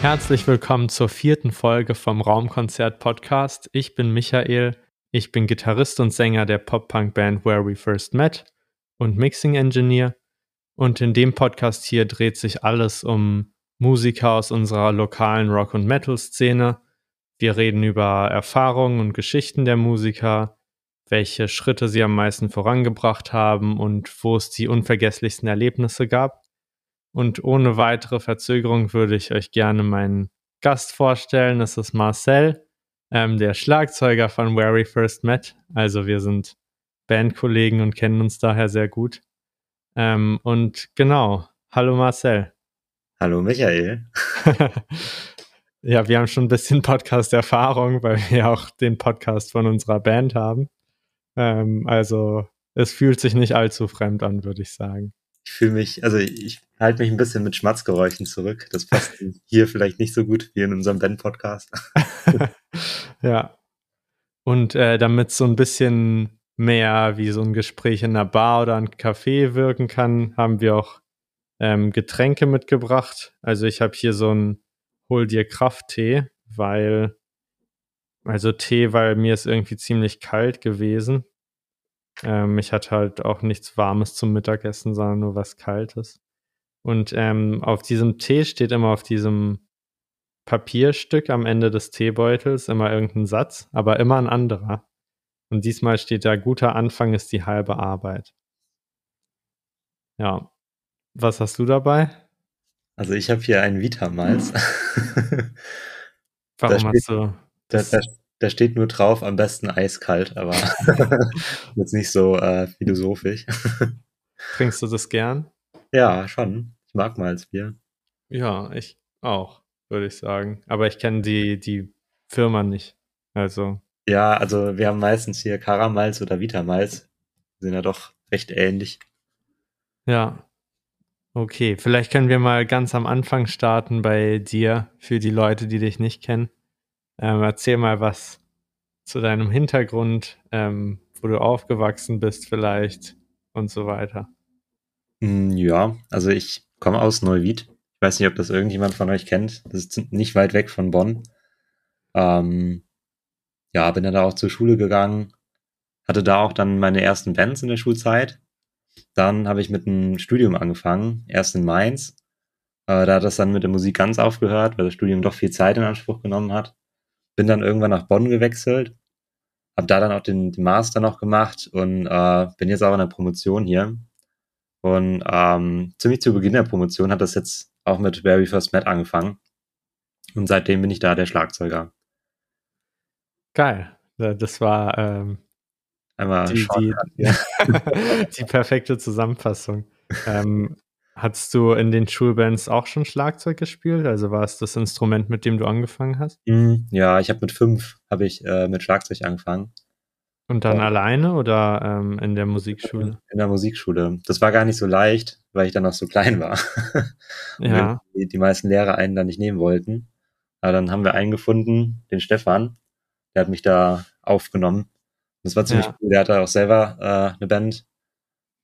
Herzlich willkommen zur vierten Folge vom Raumkonzert Podcast. Ich bin Michael, ich bin Gitarrist und Sänger der Pop-Punk-Band Where We First Met und Mixing Engineer. Und in dem Podcast hier dreht sich alles um Musiker aus unserer lokalen Rock- und Metal-Szene. Wir reden über Erfahrungen und Geschichten der Musiker, welche Schritte sie am meisten vorangebracht haben und wo es die unvergesslichsten Erlebnisse gab. Und ohne weitere Verzögerung würde ich euch gerne meinen Gast vorstellen. Das ist Marcel, ähm, der Schlagzeuger von Where We First Met. Also wir sind Bandkollegen und kennen uns daher sehr gut. Ähm, und genau, hallo Marcel. Hallo Michael. ja, wir haben schon ein bisschen Podcast-Erfahrung, weil wir auch den Podcast von unserer Band haben. Ähm, also es fühlt sich nicht allzu fremd an, würde ich sagen. Ich fühle mich, also ich halte mich ein bisschen mit Schmatzgeräuschen zurück. Das passt hier vielleicht nicht so gut wie in unserem Band-Podcast. ja. Und äh, damit so ein bisschen mehr wie so ein Gespräch in einer Bar oder ein Café wirken kann, haben wir auch ähm, Getränke mitgebracht. Also ich habe hier so ein Hol dir Kraft-Tee, weil, also Tee, weil mir ist irgendwie ziemlich kalt gewesen. Ähm, ich hatte halt auch nichts Warmes zum Mittagessen, sondern nur was Kaltes. Und ähm, auf diesem Tee steht immer auf diesem Papierstück am Ende des Teebeutels immer irgendein Satz, aber immer ein anderer. Und diesmal steht da, guter Anfang ist die halbe Arbeit. Ja. Was hast du dabei? Also ich habe hier einen Vita-Malz. Warum steht, hast du? Da, da, da, steht nur drauf, am besten eiskalt, aber jetzt nicht so äh, philosophisch. Trinkst du das gern? Ja, schon. Ich mag Malzbier. Ja, ich auch, würde ich sagen. Aber ich kenne die, die Firma nicht. Also. Ja, also wir haben meistens hier Karamalz oder Vitamalz. Sind ja doch recht ähnlich. Ja. Okay, vielleicht können wir mal ganz am Anfang starten bei dir, für die Leute, die dich nicht kennen. Ähm, erzähl mal was zu deinem Hintergrund, ähm, wo du aufgewachsen bist vielleicht und so weiter. Hm, ja, also ich komme aus Neuwied. Ich weiß nicht, ob das irgendjemand von euch kennt. Das ist nicht weit weg von Bonn. Ähm, ja, bin dann da auch zur Schule gegangen, hatte da auch dann meine ersten Bands in der Schulzeit. Dann habe ich mit einem Studium angefangen, erst in Mainz. Äh, da hat das dann mit der Musik ganz aufgehört, weil das Studium doch viel Zeit in Anspruch genommen hat. Bin dann irgendwann nach Bonn gewechselt, habe da dann auch den, den, Master noch gemacht und äh, bin jetzt auch in der Promotion hier. Und ähm, ziemlich zu Beginn der Promotion hat das jetzt auch mit Very First Met angefangen. Und seitdem bin ich da der Schlagzeuger. Geil. Das war ähm, Einmal die, die, die, perfekte Zusammenfassung. Ähm, hast du in den Schulbands auch schon Schlagzeug gespielt? Also war es das Instrument, mit dem du angefangen hast? Mm, ja, ich habe mit fünf habe ich äh, mit Schlagzeug angefangen. Und dann ja. alleine oder ähm, in der Musikschule? In der Musikschule. Das war gar nicht so leicht, weil ich dann noch so klein war. ja. Die, die, meisten Lehrer einen da nicht nehmen wollten. Aber dann haben wir einen gefunden, den Stefan. Der hat mich da aufgenommen das war ziemlich ja. cool. Der hatte auch selber äh, eine Band.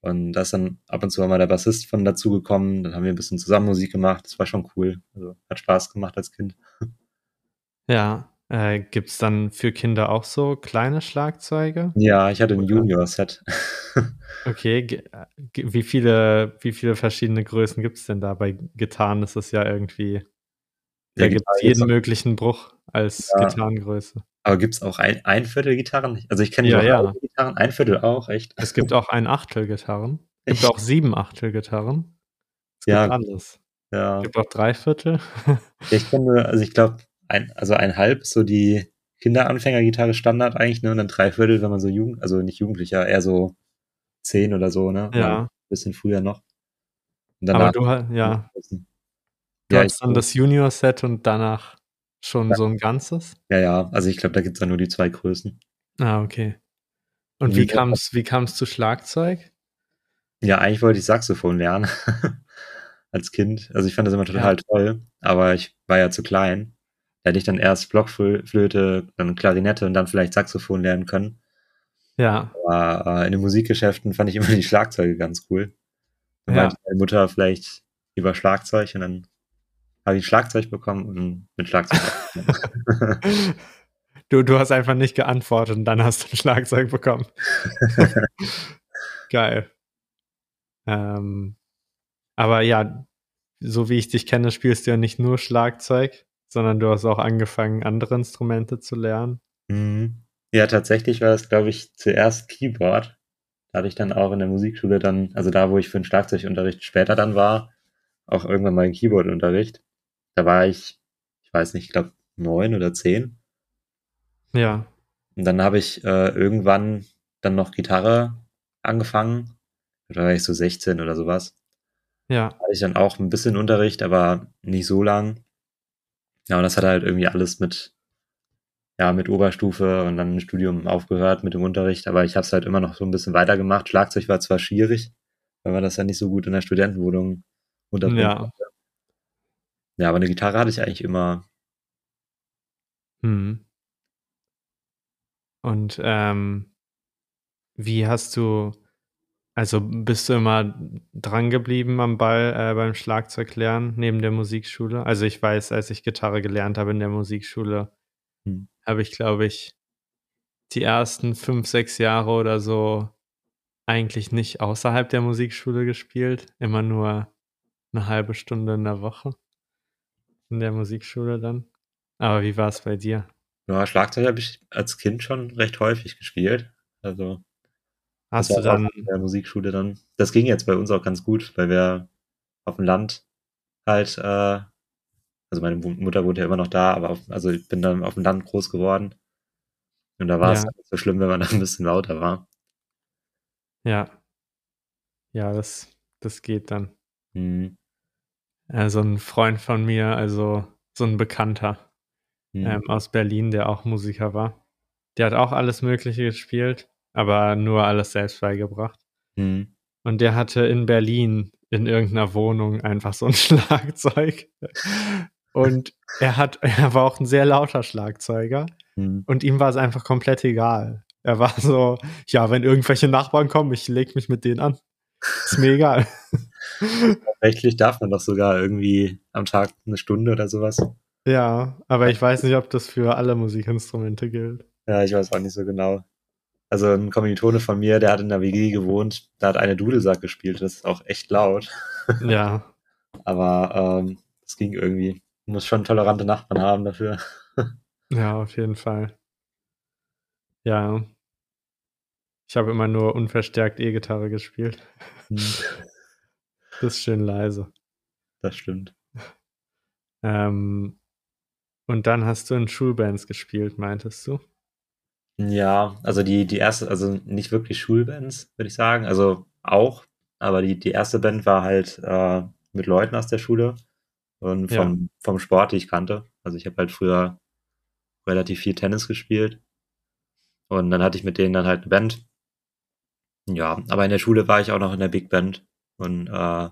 Und da ist dann ab und zu mal der Bassist von dazugekommen. Dann haben wir ein bisschen zusammen Musik gemacht. Das war schon cool. Also hat Spaß gemacht als Kind. Ja. Äh, Gibt es dann für Kinder auch so kleine Schlagzeuge? Ja, ich hatte ein Junior-Set. okay, äh, wie viele, wie viele verschiedene Größen gibt es denn da? Bei Gitarren ist es ja irgendwie. Da gibt es jeden möglichen Bruch als ja. Gitarrengröße. Aber gibt es auch ein, ein Viertel Gitarren? Also ich kenne ja, ja. Gitarren, ein Viertel auch, echt. Es gibt auch ein Achtel Gitarren. Es gibt auch sieben Achtel Gitarren. Es ja. gibt alles. Ja. Es gibt auch drei Viertel. ich kenne, also ich glaube, ein, also ein halb so die Kinderanfängergitarre Standard eigentlich, ne? Und dann drei Viertel, wenn man so jugend, also nicht Jugendlicher, eher so zehn oder so, ne? Ja. Ein bisschen früher noch. Aber du halt, ja. Du ja, hast dann das Junior-Set und danach Schon ja. so ein ganzes? Ja, ja. Also ich glaube, da gibt es ja nur die zwei Größen. Ah, okay. Und wie kam es wie kam's zu Schlagzeug? Ja, eigentlich wollte ich Saxophon lernen. Als Kind. Also ich fand das immer total ja. toll, aber ich war ja zu klein. Da hätte ich dann erst Blockflöte, dann Klarinette und dann vielleicht Saxophon lernen können. Ja. Aber äh, in den Musikgeschäften fand ich immer die Schlagzeuge ganz cool. Dann ja. meinte meine Mutter vielleicht lieber Schlagzeug und dann habe ich Schlagzeug bekommen und mit Schlagzeug. du, du hast einfach nicht geantwortet und dann hast du ein Schlagzeug bekommen. Geil. Ähm, aber ja, so wie ich dich kenne, spielst du ja nicht nur Schlagzeug, sondern du hast auch angefangen, andere Instrumente zu lernen. Mhm. Ja, tatsächlich war das, glaube ich, zuerst Keyboard. Da hatte ich dann auch in der Musikschule dann, also da, wo ich für den Schlagzeugunterricht später dann war, auch irgendwann mal einen Keyboardunterricht. Da war ich, ich weiß nicht, ich glaube neun oder zehn. Ja. Und dann habe ich äh, irgendwann dann noch Gitarre angefangen. Da war ich so 16 oder sowas. Ja. Da hatte ich dann auch ein bisschen Unterricht, aber nicht so lang. Ja, und das hat halt irgendwie alles mit, ja, mit Oberstufe und dann im Studium aufgehört mit dem Unterricht, aber ich habe es halt immer noch so ein bisschen weitergemacht. Schlagzeug war zwar schwierig, weil man das ja nicht so gut in der Studentenwohnung unterbringen Ja. konnte. Ja, aber eine Gitarre hatte ich eigentlich immer. Hm. Und ähm, wie hast du, also bist du immer dran geblieben am Ball äh, beim Schlagzeuglernen neben der Musikschule? Also ich weiß, als ich Gitarre gelernt habe in der Musikschule, Hm. habe ich, glaube ich, die ersten fünf, sechs Jahre oder so eigentlich nicht außerhalb der Musikschule gespielt. Immer nur eine halbe Stunde in der Woche in der Musikschule dann. Aber wie war es bei dir? Ja, Schlagzeug habe ich als Kind schon recht häufig gespielt. Also Hast du dann, in der Musikschule dann. Das ging jetzt bei uns auch ganz gut, weil wir auf dem Land halt, äh, also meine Mu- Mutter wohnt ja immer noch da, aber auf, also ich bin dann auf dem Land groß geworden. Und da war es Ja. nicht so schlimm, wenn man da ein bisschen lauter war. ja, ja, das, das geht dann. Hm. Äh, so ein Freund von mir, also so ein Bekannter Hm. ähm, aus Berlin, der auch Musiker war. Der hat auch alles Mögliche gespielt, aber nur alles selbst beigebracht. Hm. Und der hatte in Berlin in irgendeiner Wohnung einfach so ein Schlagzeug. Und er hat, er war auch ein sehr lauter Schlagzeuger. Hm. Und ihm war es einfach komplett egal. Er war so, ja, wenn irgendwelche Nachbarn kommen, ich leg mich mit denen an. Ist mir egal. Rechtlich darf man doch sogar irgendwie am Tag eine Stunde oder sowas. Ja, aber ich weiß nicht, ob das für alle Musikinstrumente gilt. Ja, ich weiß auch nicht so genau. Also ein Kommilitone von mir, der hat in der WG gewohnt, da hat eine Dudelsack gespielt, das ist auch echt laut. Ja, Aber ähm, das ging irgendwie. Man muss schon tolerante Nachbarn haben dafür. ja, auf jeden Fall. Ja. Ich habe immer nur unverstärkt E-Gitarre gespielt. Hm, Das ist schön leise. Das stimmt. Ähm, und dann hast du in Schulbands gespielt, meintest du? Ja, also die, die erste, also nicht wirklich Schulbands, würde ich sagen. Also auch, aber die, die erste Band war halt äh, mit Leuten aus der Schule und Ja. vom, vom Sport, die ich kannte. Also ich habe halt früher relativ viel Tennis gespielt. Und dann hatte ich mit denen dann halt eine Band. Ja, aber in der Schule war ich auch noch in der Big Band und äh,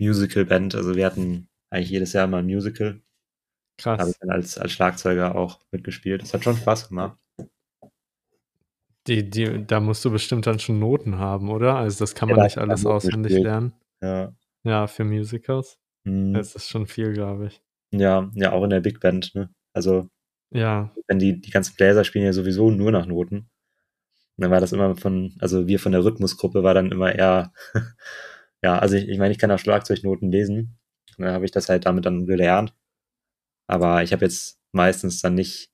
Musical Band. Also wir hatten eigentlich jedes Jahr mal ein Musical. Da habe Krass. ich dann als, als Schlagzeuger auch mitgespielt. Das hat schon Spaß gemacht. Die, die, da musst du bestimmt dann schon Noten haben, oder? Also das kann Ja, man da nicht alles auswendig gespielt. lernen. Ja. Ja, für Musicals. Hm. Das ist schon viel, glaube ich. Ja, ja, auch in der Big Band, ne? Also, Ja, wenn die, die ganzen Bläser spielen ja sowieso nur nach Noten. Und dann war das immer von, also wir von der Rhythmusgruppe war dann immer eher, ja, also ich, ich meine, ich kann auch Schlagzeugnoten lesen. Und dann habe ich das halt damit dann gelernt. Aber ich habe jetzt meistens dann nicht,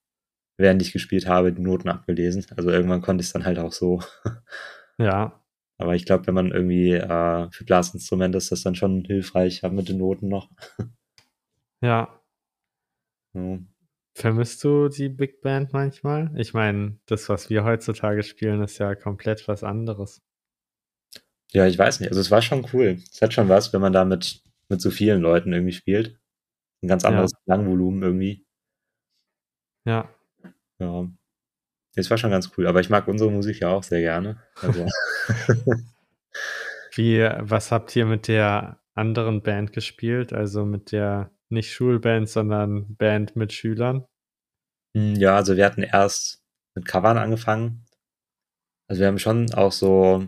während ich gespielt habe, die Noten abgelesen. Also irgendwann konnte ich es dann halt auch so. ja, Aber ich glaube, wenn man irgendwie äh, für Blasinstrumente ist das dann schon hilfreich, haben mit den Noten noch. ja. Ja. Vermisst du die Big Band manchmal? Ich meine, das, was wir heutzutage spielen, ist ja komplett was anderes. Ja, ich weiß nicht. Also es war schon cool. Es hat schon was, wenn man da mit, mit so vielen Leuten irgendwie spielt. Ein ganz Ja. anderes Klangvolumen irgendwie. Ja, Ja. Es war schon ganz cool. Aber ich mag unsere Musik ja auch sehr gerne. Also, Wie, was habt ihr mit der anderen Band gespielt? Also mit der nicht Schulband, sondern Band mit Schülern? hm, ja, also wir hatten erst mit Covern angefangen. Also wir haben schon auch so,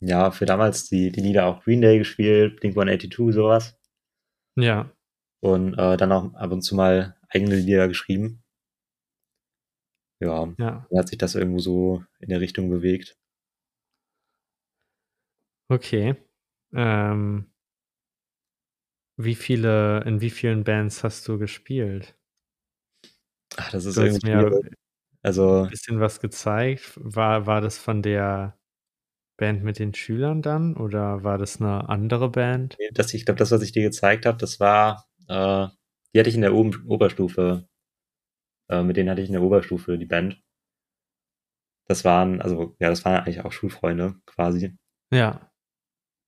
ja, für damals die, die Lieder auch Green Day gespielt, Blink 182, sowas. Ja, und äh, dann auch ab und zu mal eigene Lieder geschrieben. Ja, Ja. dann hat sich das irgendwo so in der Richtung bewegt. Okay. Ähm wie viele in wie vielen Bands hast du gespielt? Ach, das ist Du hast irgendwie mir. Also bisschen was gezeigt. War war das von der Band mit den Schülern dann oder war das 'ne andere Band? Das ich glaube, das, was ich dir gezeigt habe, das war äh, die hatte ich in der Oben Oberstufe äh, mit denen hatte ich in der Oberstufe die Band. Das waren also, ja, das waren eigentlich auch Schulfreunde quasi. Ja.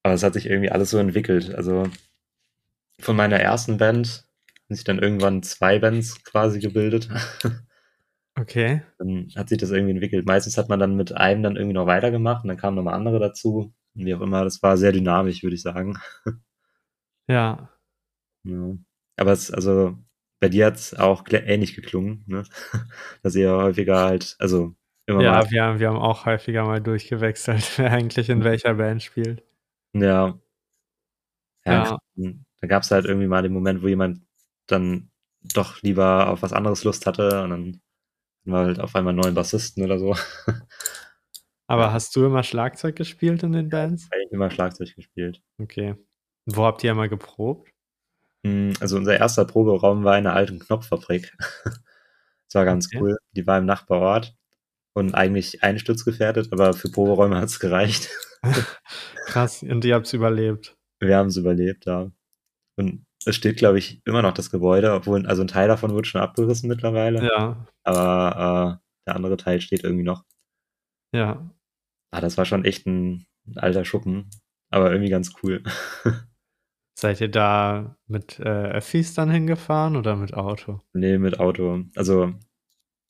Aber es hat sich irgendwie alles so entwickelt. Also, von meiner ersten Band haben sich dann irgendwann 2 Bands quasi gebildet. Okay. Dann hat sich das irgendwie entwickelt. Meistens hat man dann mit einem dann irgendwie noch weitergemacht und dann kamen noch mal andere dazu. Wie auch immer, das war sehr dynamisch, würde ich sagen. Ja. Ja. Aber es also, bei dir hat's auch gl ähnlich geklungen, ne? Dass ihr häufiger halt also, immer Ja, mal wir haben wir haben auch häufiger mal durchgewechselt, wer eigentlich in welcher Band spielt. Ja. Ja, Ja. Da gab's halt irgendwie mal den Moment, wo jemand dann doch lieber auf was anderes Lust hatte und dann wir halt auf einmal neuen Bassisten oder so. Aber Ja. hast du immer Schlagzeug gespielt in den Ja, ich Bands? habe eigentlich immer Schlagzeug gespielt. Okay. Wo habt ihr immer geprobt? Hm, also, unser erster Proberaum war in 'ner alten Knopffabrik. Das war ganz Okay. cool. Die war im Nachbarort und eigentlich einsturzgefährdet, aber für Proberäume hat's gereicht. Krass, und ihr habt's überlebt? Wir haben's überlebt, ja. Und es steht, glaube ich, immer noch das Gebäude, obwohl also, 'n Teil davon wurde schon abgerissen mittlerweile. Ja. Aber, äh, der andere Teil steht irgendwie noch. Ja. Ah, das war schon echt 'n alter Schuppen, aber irgendwie ganz cool. Seid ihr da mit, äh, Öffis dann hingefahren oder mit Auto? Ne, mit Auto. Also,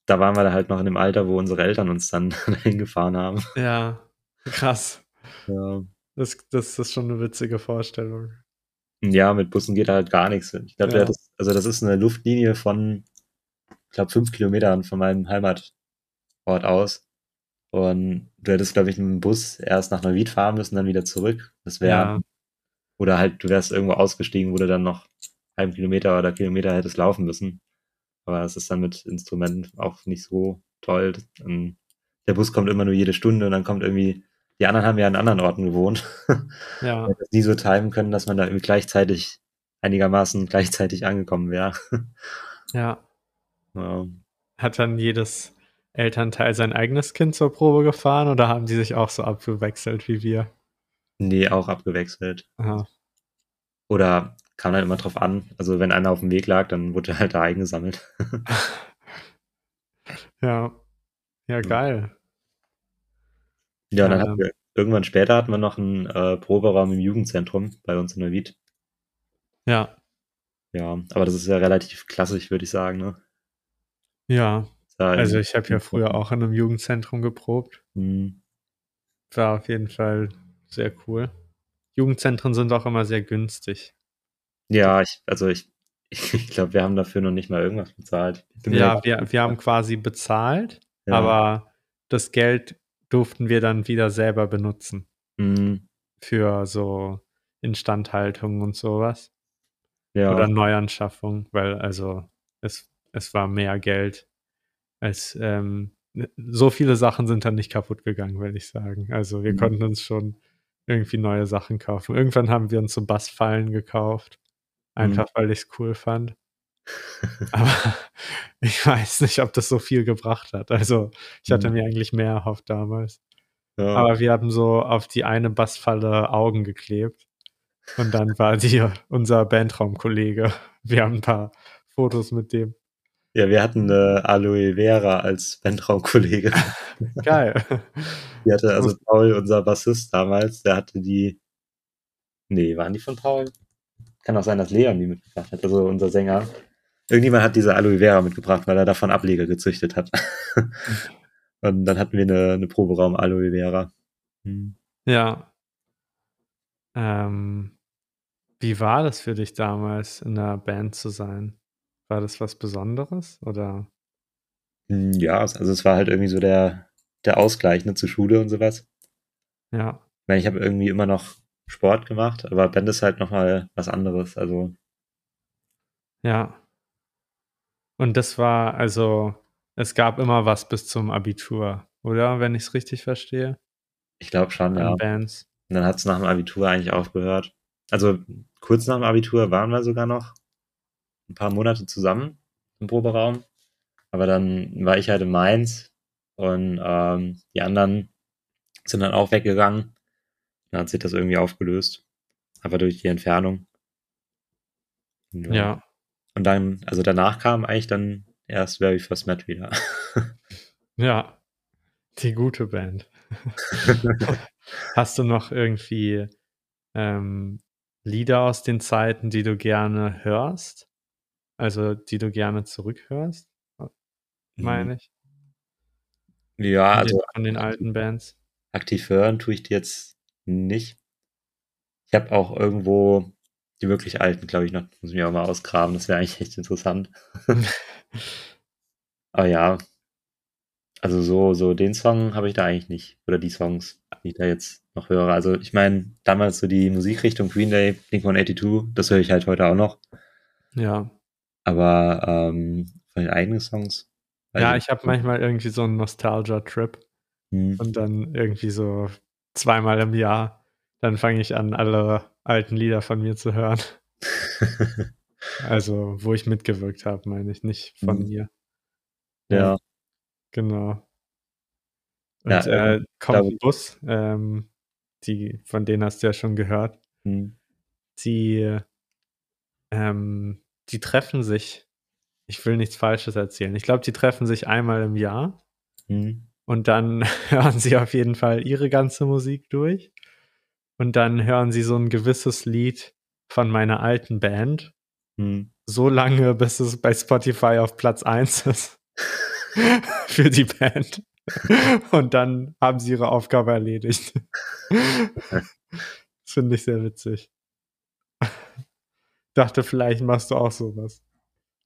da waren wir da halt noch in dem Alter, wo unsere Eltern uns dann dahin gefahren haben. Ja, krass. Ja. Das das ist schon 'ne witzige Vorstellung. Ja, mit Bussen geht da halt gar nix. Ich glaube, Ja. das also, das ist 'ne Luftlinie von, ich glaube, 5 Kilometern von meinem Heimatort aus. Und du hättest, glaube ich, mit'm Bus erst nach Neuwied fahren müssen, dann wieder zurück. Das wäre Ja. oder halt, du wärst irgendwo ausgestiegen, wo du dann noch halben Kilometer oder Kilometer hättest laufen müssen. Aber das ist dann mit Instrumenten auch nicht so toll. Ähm, der Bus kommt immer nur jede Stunde und dann kommt irgendwie die anderen haben ja an anderen Orten gewohnt. Ja. Hat das nie so timen können, dass man da irgendwie gleichzeitig einigermaßen gleichzeitig angekommen wäre. Ja. Ja. Hat dann jedes Elternteil sein eigenes Kind zur Probe gefahren oder haben die sich auch so abgewechselt wie wir? Ne, auch abgewechselt. Aha. Oder kam halt immer drauf an. Also, wenn einer aufm Weg lag, dann wurde er halt da eingesammelt. Ja. Ja, Ja. geil. Ja, und dann hatten Ähm. wir irgendwann später hatten wir noch 'n, äh, Proberaum im Jugendzentrum bei uns in Neuwied. Ja. Ja, aber das ist ja relativ klassisch, würde ich sagen, ne? Ja. Also, ich habe ja früher auch in 'nem Jugendzentrum geprobt. Mhm. War auf jeden Fall sehr cool. Jugendzentren sind auch immer sehr günstig. Ja, ich also, ich ich glaube, wir haben dafür noch nicht mal irgendwas bezahlt. Ja, wir wir haben quasi bezahlt, Ja. aber das Geld durften wir dann wieder selber benutzen Mhm. für so Instandhaltung und so was. Ja. Oder Neuanschaffung, weil also, es es war mehr Geld als, ähm so viele Sachen sind dann nicht kaputtgegangen, würde ich sagen. Also, wir Mhm. konnten uns schon irgendwie neue Sachen kaufen. Irgendwann haben wir uns so Bassfallen gekauft, Mhm. einfach weil ich's cool fand. Aber ich weiß nicht, ob das so viel gebracht hat. Also, ich hatte Mhm. mir eigentlich mehr erhofft damals. Ja. Aber wir haben so auf die eine Bassfalle Augen geklebt und dann war die unser Bandraumkollege. Wir haben 'n paar Fotos mit dem. Ja, wir hatten 'ne Aloe Vera als Bandraumkollege. Geil. Die hatte also Paul, unser Bassist damals, der hatte die ne, waren die von Paul? Kann auch sein, dass Leon die mitgebracht hat, also, unser Sänger. Irgendjemand hat diese Aloe Vera mitgebracht, weil er davon Ableger gezüchtet hat. Und dann hatten wir 'ne 'ne Proberaum Aloe Vera. Mhm. Ja. Ähm, wie war das für dich damals, in 'ner Band zu sein? War das was Besonderes, oder? Hm, ja, also, es war halt irgendwie so der der Ausgleich, ne, zur Schule und so was. Ja. Weil ich habe irgendwie immer noch Sport gemacht, aber Band ist halt noch mal was anderes. Also Ja. Und das war also es gab immer was bis zum Abitur, oder? Wenn ich's richtig verstehe? Ich glaube schon, ja. Bands. Und dann hat's nach dem Abitur eigentlich aufgehört. Also, kurz nach dem Abitur waren wir sogar noch 'n paar Monate zusammen im Proberaum. Aber dann war ich halt in Mainz und, ähm, die anderen sind dann auch weggegangen. Dann hat sich das irgendwie aufgelöst, einfach durch die Entfernung. Ja. Ja. Und dann also, danach kam eigentlich dann erst We First Met wieder. Ja, die gute Band. Hast du noch irgendwie, ähm, Lieder aus den Zeiten, die du gerne hörst? Also, die du gerne zurückhörst, äh, Mhm. meine ich? Ja, Von den also von den alten Bands? aktiv hören tue ich die jetzt nicht. Ich habe auch irgendwo die wirklich alten, glaube ich, noch. Muss ich mir auch mal ausgraben. Das wäre eigentlich echt interessant. Aber ja. Also, so so den Song habe ich da eigentlich nicht oder die Songs, die ich da jetzt noch höre. Also, ich meine, damals so die Musikrichtung Green Day, Blink-182, das höre ich halt heute auch noch. Ja. Aber, ähm, von den eigenen Songs Ja, ich habe manchmal irgendwie so 'n Nostalgia-Trip Mhm. und dann irgendwie so zweimal im Jahr, dann fange ich an, alle alten Lieder von mir zu hören. Also, wo ich mitgewirkt habe, meine ich, nicht von Mhm. mir. Ja. Genau. Ja, Und, äh, ähm, 'n Bus, ähm, die von denen hast du ja schon gehört. Mhm. Die ähm, die treffen sich ich will nichts Falsches erzählen. Ich glaube, die treffen sich einmal im Jahr Mhm. und dann hören sie auf jeden Fall ihre ganze Musik durch. Und dann hören sie so 'n gewisses Lied von meiner alten Band Mhm. so lange, bis es bei Spotify auf Platz 1 ist für die Band. Und dann haben sie ihre Aufgabe erledigt. Das finde ich sehr witzig. Dachte, vielleicht machst du auch so was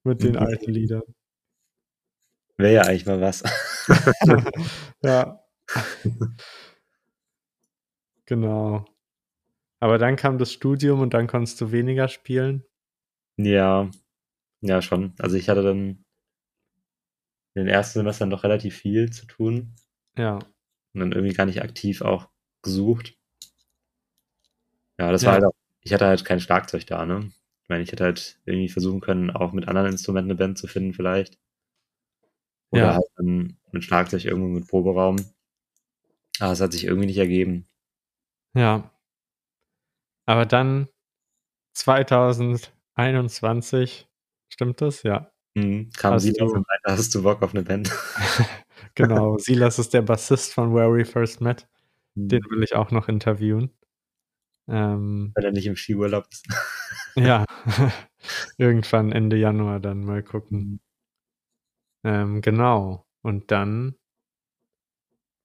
mit den alten Liedern. Wäre ja eigentlich mal was. Ja. Genau. Aber dann kam das Studium und dann konntest du weniger spielen? Ja. Ja, schon. Also, ich hatte dann in den ersten Semestern doch relativ viel zu tun. Ja. Und dann irgendwie gar nicht aktiv auch gesucht. Ja, das Ja. war halt auch ich hatte halt kein Schlagzeug da, ne? Ich meine, ich hätte halt irgendwie versuchen können, auch mit anderen Instrumenten 'ne Band zu finden vielleicht. Oder Ja. halt dann mit Schlagzeug irgendwo mit Proberaum. Aber es hat sich irgendwie nicht ergeben. Ja. Aber dann 2021, stimmt das? Ja. Mhm. Kam Hast Silas und meinte: „Hast du Bock auf 'ne Band?“ Genau, Silas ist der Bassist von Where We First Met. Den Mhm. will ich auch noch interviewen. Ähm Wenn er nicht im Skiurlaub ist. Ja, irgendwann Ende Januar dann mal gucken. Mhm. Ähm, genau. Und dann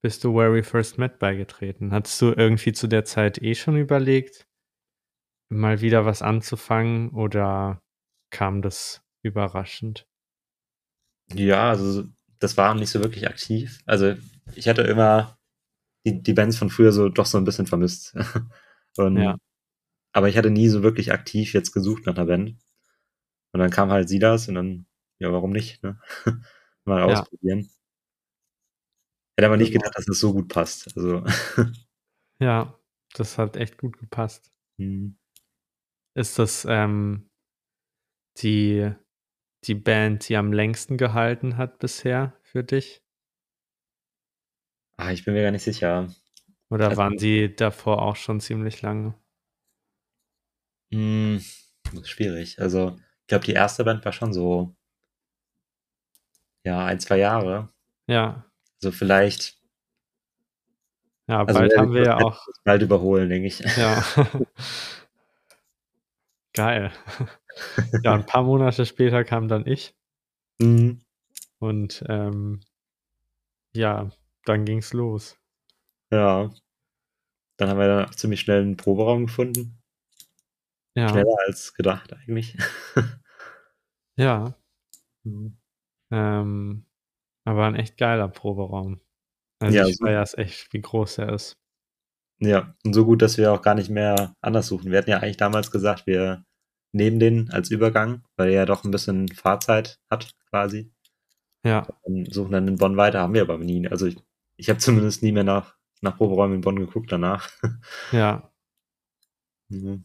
bist du Where We First Met beigetreten. Hattest du irgendwie zu der Zeit eh schon überlegt, mal wieder was anzufangen oder kam das überraschend? Ja, also, so das war nicht so wirklich aktiv. Also, ich hatte immer die die Bands von früher so doch so 'n bisschen vermisst. Und Ja. aber ich hatte nie so wirklich aktiv jetzt gesucht nach 'ner Band. Und dann kam halt Silas und dann ja, warum nicht, ne? Mal Ja. ausprobieren. Hätte aber nicht Genau. gedacht, dass das so gut passt. Also Ja, das hat echt gut gepasst. Mhm. Ist das, ähm, die die Band, die am längsten gehalten hat bisher für dich? Ah, ich bin mir gar nicht sicher. Oder Also waren sie davor auch schon ziemlich lange? Hm, das ist schwierig. Also, ich glaube, die erste Band war schon so ja, 1, 2 Jahre. Ja. So vielleicht Ja, also, bald Where haben wir ja auch bald überholen, denke ich. Ja. Geil. Ja, 'n paar Monate später kam dann ich. Mhm. Und, ähm ja, dann ging's los. Ja. Dann haben wir da ziemlich schnell 'n Proberaum gefunden. Ja. Schneller als gedacht eigentlich. Ja. Mhm. Ähm, aber 'n echt geiler Proberaum. Also, Ja, ich super. feier's echt, wie groß er ist. Ja, und so gut, dass wir auch gar nicht mehr anders suchen. Wir hatten ja eigentlich damals gesagt, wir neben denen als Übergang, weil er ja doch ein bisschen Fahrzeit hat, quasi. Ja. Und suchen dann in Bonn weiter, haben wir aber nie. Also ich, ich habe zumindest nie mehr nach, nach Proberäumen in Bonn geguckt danach. Ja. mhm.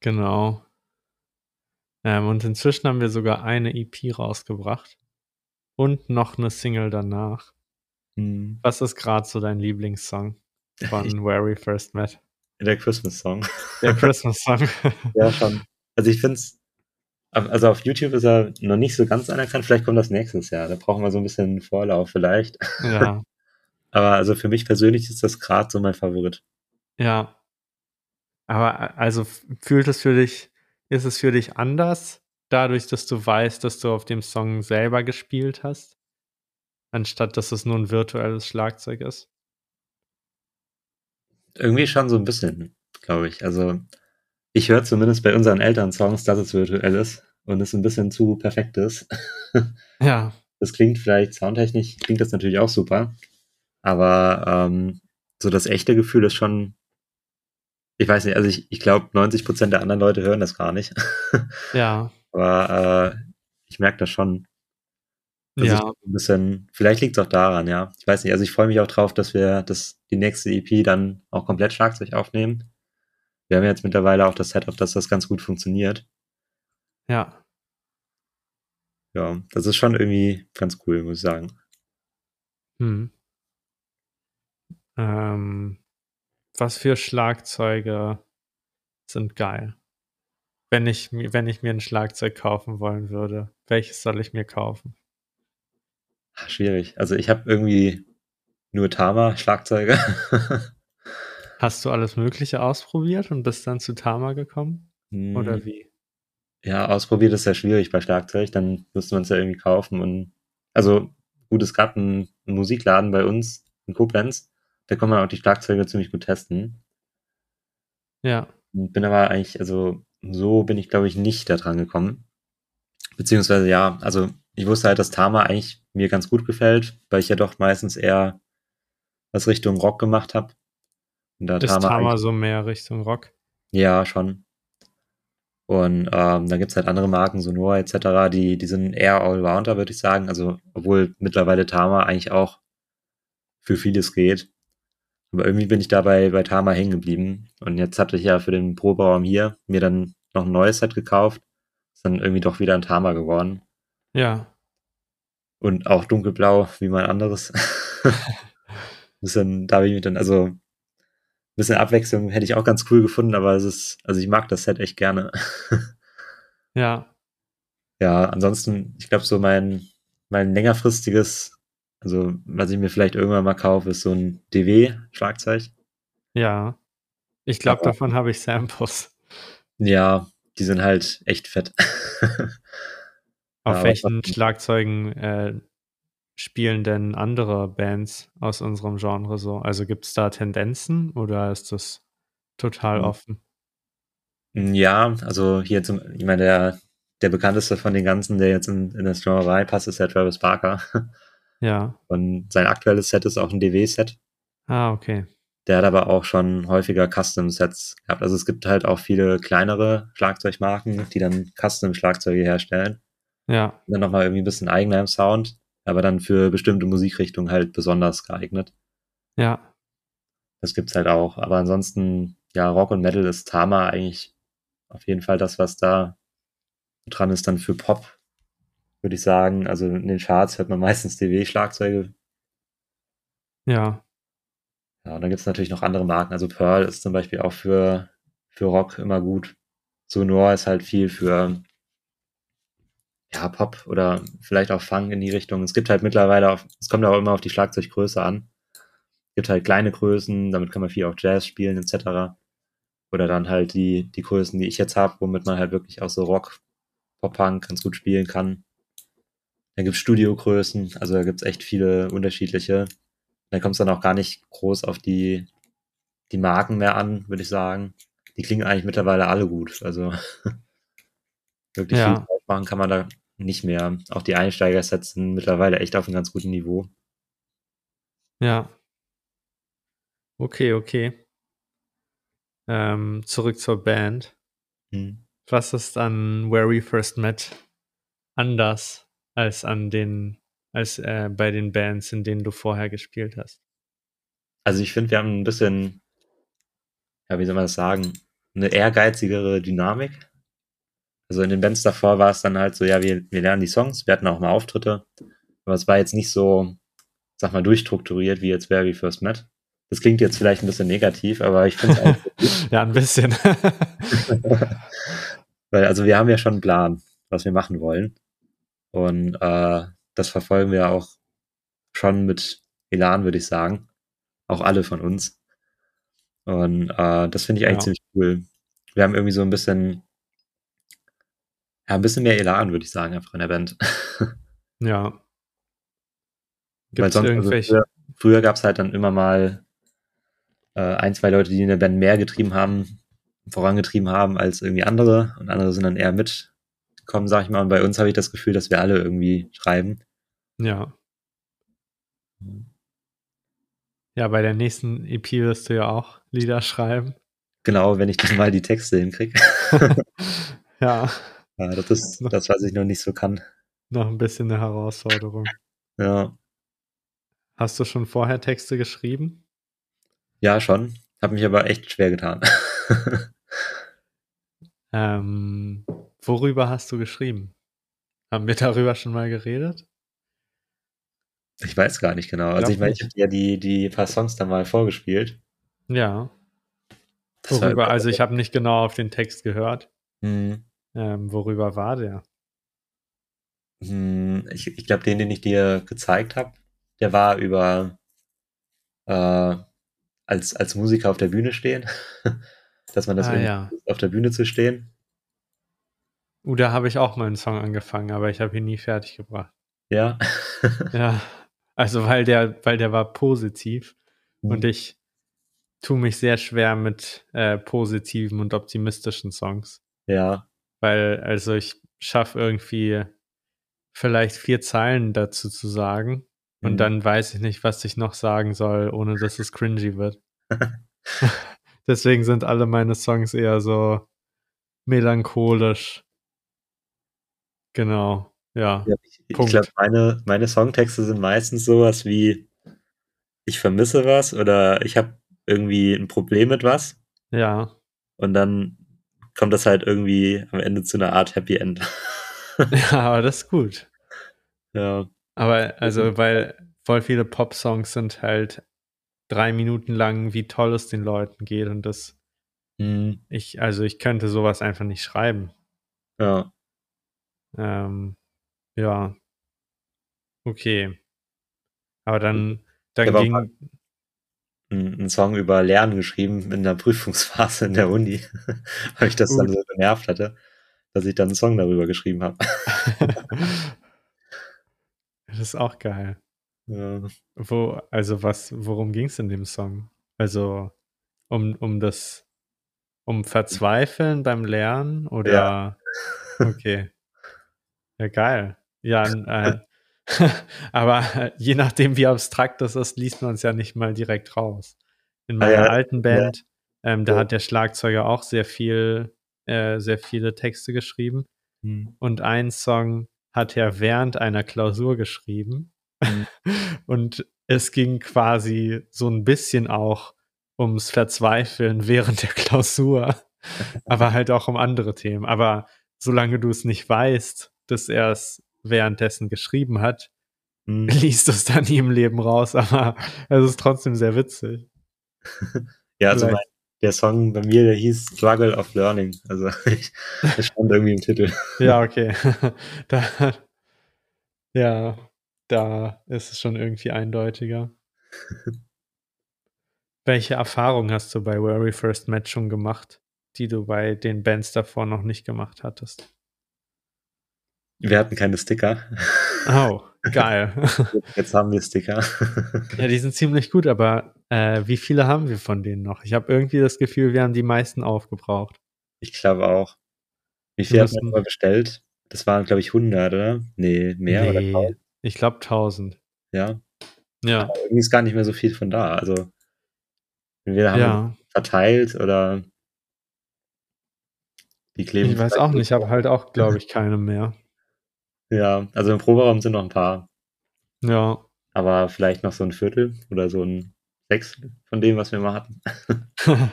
Genau. Ähm, und inzwischen haben wir sogar eine EP rausgebracht. Und noch eine Single danach. Mhm. Was ist gerade so dein Lieblingssong von Where We First Met? Der Christmas-Song. Der Christmas-Song. ja, schon. Also ich finde es, also auf YouTube ist er noch nicht so ganz anerkannt. Vielleicht kommt das nächstes Jahr. Da brauchen wir so ein bisschen Vorlauf vielleicht. Ja. Aber also für mich persönlich ist das gerade so mein Favorit. Ja. Aber also fühlt es für dich, ist es für dich anders, dadurch, dass du weißt, dass du auf dem Song selber gespielt hast, anstatt dass es nur ein virtuelles Schlagzeug ist? Irgendwie schon so ein bisschen, glaube ich. Also ich höre zumindest bei unseren Eltern-Songs, dass es virtuell ist und es ein bisschen zu perfekt ist. Ja. Das klingt vielleicht soundtechnisch, klingt das natürlich auch super. Aber ähm, so das echte Gefühl ist schon, ich weiß nicht, also ich, ich glaube, 90 Prozent der anderen Leute hören das gar nicht. Ja. Aber äh, ich merke das schon. Dass Ja. ich Ein bisschen, vielleicht liegt es auch daran, ja. Ich weiß nicht, also ich freue mich auch drauf, dass wir das, die nächste EP dann auch komplett Schlagzeug aufnehmen. Wir haben jetzt mittlerweile auch das Setup, dass das ganz gut funktioniert. Ja. Ja, das ist schon irgendwie ganz cool, muss ich sagen. Hm. Ähm, was für Schlagzeuge sind geil? Wenn ich, wenn ich mir ein Schlagzeug kaufen wollen würde, welches soll ich mir kaufen? Ah, Schwierig. Also ich habe irgendwie nur Tama-Schlagzeuge. Hast du alles Mögliche ausprobiert und bist dann zu Tama gekommen? Oder Hm, wie? Ja, ausprobiert ist ja schwierig bei Schlagzeug, dann müsste man es ja irgendwie kaufen. Und also gut, es gab einen, einen Musikladen bei uns in Koblenz, da kann man auch die Schlagzeuge ziemlich gut testen. Ja. Bin aber eigentlich, also so bin ich, glaube ich, nicht da dran gekommen. Beziehungsweise ja, also ich wusste halt, dass Tama eigentlich mir ganz gut gefällt, weil ich ja doch meistens eher was Richtung Rock gemacht habe. Und da Ist Tama Tama so mehr Richtung Rock? ja, schon. Und ähm, dann gibt's halt andere Marken, Sonora etc., die, die sind eher Allrounder, würde ich sagen. Also, obwohl mittlerweile Tama eigentlich auch für vieles geht. Aber irgendwie bin ich dabei bei Tama hängen geblieben. Und jetzt hatte ich ja für den Proberaum hier mir dann noch ein neues Set gekauft. Ist dann irgendwie doch wieder ein Tama geworden. Ja. Und auch dunkelblau wie mein anderes. bisschen, da habe ich mich dann, also ein bisschen Abwechslung hätte ich auch ganz cool gefunden, aber es ist, also ich mag das Set echt gerne. Ja. Ja, ansonsten, ich glaube, so mein, mein längerfristiges, also was ich mir vielleicht irgendwann mal kaufe, ist so ein DW-Schlagzeug. Ja. Ich glaube, davon habe ich Samples. ja, die sind halt echt fett. Auf Aber welchen Schlagzeugen äh, spielen denn andere Bands aus unserem Genre so? Also gibt es da Tendenzen oder ist das total offen? ja, also hier zum, ich meine, der, der bekannteste von den ganzen, der jetzt in, in das Genre reinpasst, ist ja Travis Barker. Ja. Und sein aktuelles Set ist auch ein DW-Set. Ah, okay. Der hat aber auch schon häufiger Custom-Sets gehabt. Also es gibt halt auch viele kleinere Schlagzeugmarken, die dann Custom-Schlagzeuge herstellen. Ja. dann nochmal irgendwie ein bisschen eigener im Sound, aber dann für bestimmte Musikrichtungen halt besonders geeignet. Ja. Das gibt's halt auch. Aber ansonsten, ja, Rock und Metal ist Tama eigentlich auf jeden Fall das, was da dran ist, dann für Pop, würde ich sagen. Also in den Charts hört man meistens DW-Schlagzeuge. Ja. Ja, und dann gibt's natürlich noch andere Marken. Also Pearl ist zum Beispiel auch für, für Rock immer gut. Sonor ist halt viel für ja, Pop oder vielleicht auch Funk in die Richtung. Es gibt halt mittlerweile, auf, es kommt auch immer auf die Schlagzeuggröße an. Es gibt halt kleine Größen, damit kann man viel auch Jazz spielen etc. Oder dann halt die, die Größen, die ich jetzt habe, womit man halt wirklich auch so Rock, Pop-Punk ganz gut spielen kann. Dann gibt's Studiogrößen, also da gibt's echt viele unterschiedliche. Dann kommt es dann auch gar nicht groß auf die, die Marken mehr an, würde ich sagen. Die klingen eigentlich mittlerweile alle gut. Also wirklich viel Ja. falsch machen kann man da nicht mehr. Auch die Einsteiger-Sets sind mittlerweile echt auf einem ganz guten Niveau. Ja. Okay, okay. Ähm, zurück zur Band. Hm. Was ist an Where We First Met anders als an den, als äh, bei den Bands, in denen du vorher gespielt hast? Also ich finde, wir haben ein bisschen, ja, wie soll man das sagen, eine ehrgeizigere Dynamik. Also in den Bands davor war es dann halt so, ja, wir, wir lernen die Songs, wir hatten auch mal Auftritte, aber es war jetzt nicht so, sag mal, durchstrukturiert wie jetzt We First Met. Das klingt jetzt vielleicht ein bisschen negativ, aber ich finde es gut. Ja, ein bisschen. Weil, also wir haben ja schon einen Plan, was wir machen wollen. Und äh, das verfolgen wir auch schon mit Elan, würde ich sagen. Auch alle von uns. Und äh, das finde ich eigentlich Ja. ziemlich cool. Wir haben irgendwie so ein bisschen, ja, ein bisschen mehr Elan, würde ich sagen, einfach in der Band. ja. Weil Gibt es sonst, also irgendwelche? früher, früher gab es halt dann immer mal äh, ein, zwei Leute, die in der Band mehr getrieben haben, vorangetrieben haben als irgendwie andere. Und andere sind dann eher mitgekommen, sag ich mal. Und bei uns habe ich das Gefühl, dass wir alle irgendwie schreiben. Ja. Ja, bei der nächsten EP wirst du ja auch Lieder schreiben. Genau, wenn ich dann mal die Texte hinkriege. ja, ja, das ist das, was ich noch nicht so kann. noch ein bisschen eine Herausforderung. Ja, Hast du schon vorher Texte geschrieben? ja schon. Habe mich aber echt schwer getan. Ähm, worüber hast du geschrieben? Haben wir darüber schon mal geredet? ich weiß gar nicht genau. Also ich meine, ich habe ja die, die paar Songs dann mal vorgespielt. Ja. Das Worüber, also ich habe nicht genau auf den Text gehört. Hm, Ähm, worüber war der? hm, ich ich glaube, den, den ich dir gezeigt habe, der war über äh, als, als Musiker auf der Bühne stehen. Dass man das Ah, ja. auf der Bühne zu stehen. Uh, da habe ich auch mal einen Song angefangen, aber ich habe ihn nie fertig gebracht. Ja. Ja, also weil der, weil der war positiv und ich tue mich sehr schwer mit äh, positiven und optimistischen Songs, ja. Weil also ich schaffe irgendwie vielleicht vier Zeilen dazu zu sagen und Mhm. dann weiß ich nicht, was ich noch sagen soll, ohne dass es cringy wird. Deswegen sind alle meine Songs eher so melancholisch. Genau, ja. Ja, ich ich glaube, meine, meine Songtexte sind meistens sowas wie ich vermisse was oder ich habe irgendwie ein Problem mit was Ja, und dann kommt das halt irgendwie am Ende zu einer Art Happy End. ja, aber das ist gut. ja. Aber also, weil voll viele Pop-Songs sind halt drei Minuten lang, wie toll es den Leuten geht und das, Hm, ich, also ich könnte sowas einfach nicht schreiben. ja. Ähm, ja. Okay. Aber dann, dann ging, einen Song über Lernen geschrieben in der Prüfungsphase in der Uni, weil ich das dann Gut. so genervt hatte, dass ich dann einen Song darüber geschrieben habe. das ist auch geil. ja. Wo, also was, worum ging es in dem Song? Also um, um das, um Verzweifeln beim Lernen oder? Ja. Okay. Ja, geil. Ja, n- äh, aber je nachdem, wie abstrakt das ist, liest man es ja nicht mal direkt raus. In Ah, meiner ja. alten Band, ähm, da Ja. hat der Schlagzeuger auch sehr viel, äh, sehr viele Texte geschrieben. Hm. Und einen Song hat er während einer Klausur geschrieben. Mhm. Und es ging quasi so ein bisschen auch ums Verzweifeln während der Klausur, aber halt auch um andere Themen. Aber solange du es nicht weißt, dass er es währenddessen geschrieben hat, Hm. liest du es dann nie im Leben raus. Aber es ist trotzdem sehr witzig. Ja, also mein, der Song bei mir, der hieß Struggle of Learning. Also ich, das stand irgendwie im Titel. Ja, okay. da, ja, da ist es schon irgendwie eindeutiger. Welche Erfahrungen hast du bei Where We First Met schon gemacht, die du bei den Bands davor noch nicht gemacht hattest? Wir hatten keine Sticker. Oh, geil. Jetzt haben wir Sticker. ja, die sind ziemlich gut, aber äh, wie viele haben wir von denen noch? Ich habe irgendwie das Gefühl, wir haben die meisten aufgebraucht. Ich glaube auch. Wie viel hat man müssen- mal bestellt? Das waren, glaube ich, 100, oder? Nee, mehr oder nee, 1000. ich glaube 1000. Ja. Ja, Aber irgendwie ist gar nicht mehr so viel von da. Also, entweder haben wir ja, verteilt oder Die kleben. Ich weiß auch nicht, ich habe halt auch, glaube ich, keine mehr. Ja, also im Proberaum sind noch ein paar. Ja. Aber vielleicht noch so ein Viertel oder so ein Sechstel von dem, was wir mal hatten.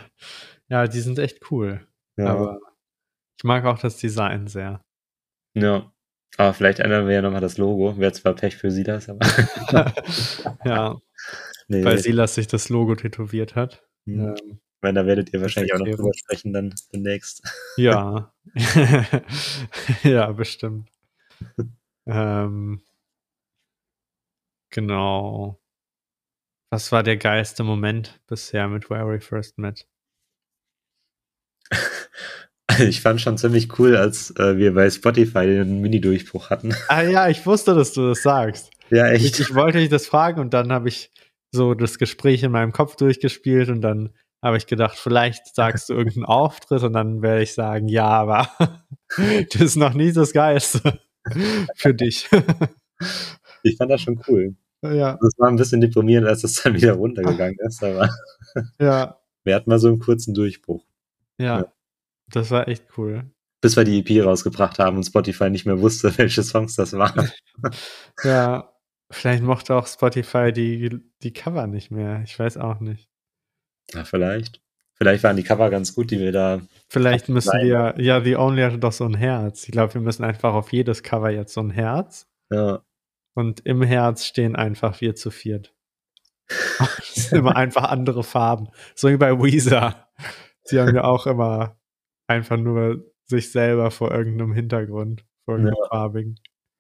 ja, die sind echt cool. Ja. Aber ich mag auch das Design sehr. Ja. Aber vielleicht ändern wir ja nochmal das Logo. Wäre zwar Pech für Silas, aber. ja. nee, Weil Silas sich das Logo tätowiert hat. Hm. Ähm, ich meine, da werdet ihr wahrscheinlich auch noch drüber sprechen dann demnächst. ja. ja, bestimmt. ähm, genau. Was war der geilste Moment bisher mit Where We First Met? Ich fand schon ziemlich cool, als äh, wir bei Spotify den Mini-Durchbruch hatten. Ah ja, ich wusste, dass du das sagst. Ja, Ich, echt. ich wollte dich das fragen und dann habe ich so das Gespräch in meinem Kopf durchgespielt und dann habe ich gedacht, vielleicht sagst du irgendeinen Auftritt und dann werde ich sagen, ja, aber das ist noch nie das Geilste für dich. Ich fand das schon cool. ja, Das war ein bisschen deprimierend, als es dann wieder runtergegangen ist, aber ja, wir hatten mal so einen kurzen Durchbruch. ja. Ja. Das war echt cool. Bis wir die EP rausgebracht haben und Spotify nicht mehr wusste, welche Songs das waren. Ja, vielleicht mochte auch Spotify die, die Cover nicht mehr. Ich weiß auch nicht. Ja, vielleicht. Vielleicht waren die Cover ganz gut, die wir da. Vielleicht müssen sein. wir, ja, The Only hatte doch so ein Herz. Ich glaube, wir müssen einfach auf jedes Cover jetzt so ein Herz. Ja, Und im Herz stehen einfach wir zu viert. Das sind immer einfach andere Farben. So wie bei Weezer. Sie haben ja auch immer einfach nur sich selber vor irgendeinem Hintergrund, vor irgendeinem farbigen.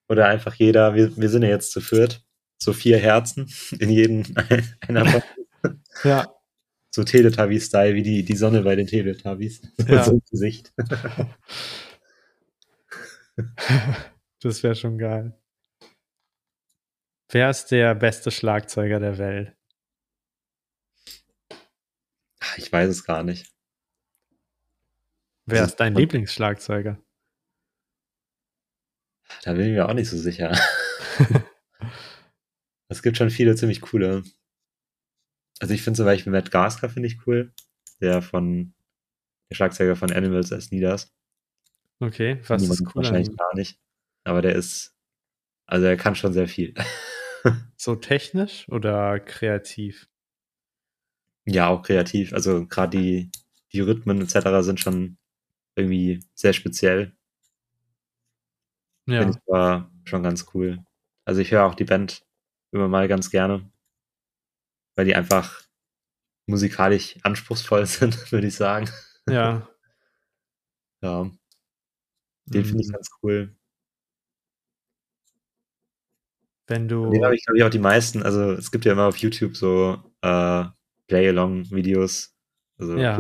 oder einfach jeder, wir, wir sind ja jetzt zu viert, so vier Herzen in jedem einer Ja, so Teletubby-Style, wie die, die Sonne bei den Teletubbies. Ja. so im Gesicht. das wäre schon geil. Wer ist der beste Schlagzeuger der Welt? Ich weiß es gar nicht. Wer Das ist dein ist- Lieblingsschlagzeuger? Da bin ich mir auch nicht so sicher. Es gibt schon viele ziemlich coole. Also ich finde zum Beispiel Matt Gasker finde ich cool. Der von der Schlagzeuger von Animals as Leaders. Okay, was Niemand ist cool an wahrscheinlich ihm? gar nicht. Aber der ist, also er kann schon sehr viel. So technisch oder kreativ? ja, auch kreativ. Also gerade die, die Rhythmen etc. sind schon irgendwie sehr speziell. Ja, Finde ich war schon ganz cool. Also ich höre auch die Band immer mal ganz gerne. Weil die einfach musikalisch anspruchsvoll sind, würde ich sagen. ja. Ja, den finde ich Mhm. ganz cool. Wenn du. Den habe ich, glaube ich, auch die meisten. Also es gibt ja immer auf YouTube so äh, Play-Along-Videos, also Ja.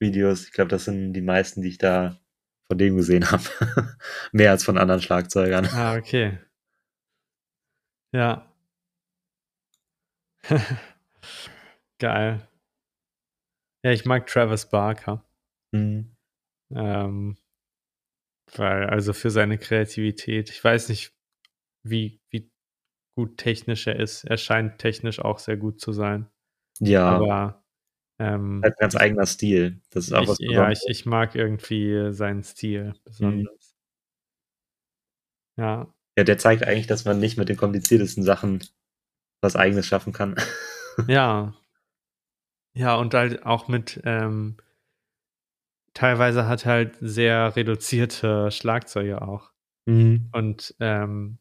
Videos. Ich glaube, das sind die meisten, die ich da von dem gesehen habe. Mehr als von anderen Schlagzeugern. Ah, okay. Ja. Geil. Ja, ich mag Travis Barker. Mhm. Ähm, weil, also für seine Kreativität, ich weiß nicht, wie, wie gut technisch er ist. Er scheint technisch auch sehr gut zu sein. Ja, Aber ähm, halt ein ganz eigener Stil. Das ist auch ich, was ja, Besonderes. ich, ich mag irgendwie seinen Stil besonders. Ja, Ja, der zeigt eigentlich, dass man nicht mit den kompliziertesten Sachen was Eigenes schaffen kann. ja. Ja, und halt auch mit, ähm, teilweise hat er halt sehr reduzierte Schlagzeuge auch. Mhm. und ähm,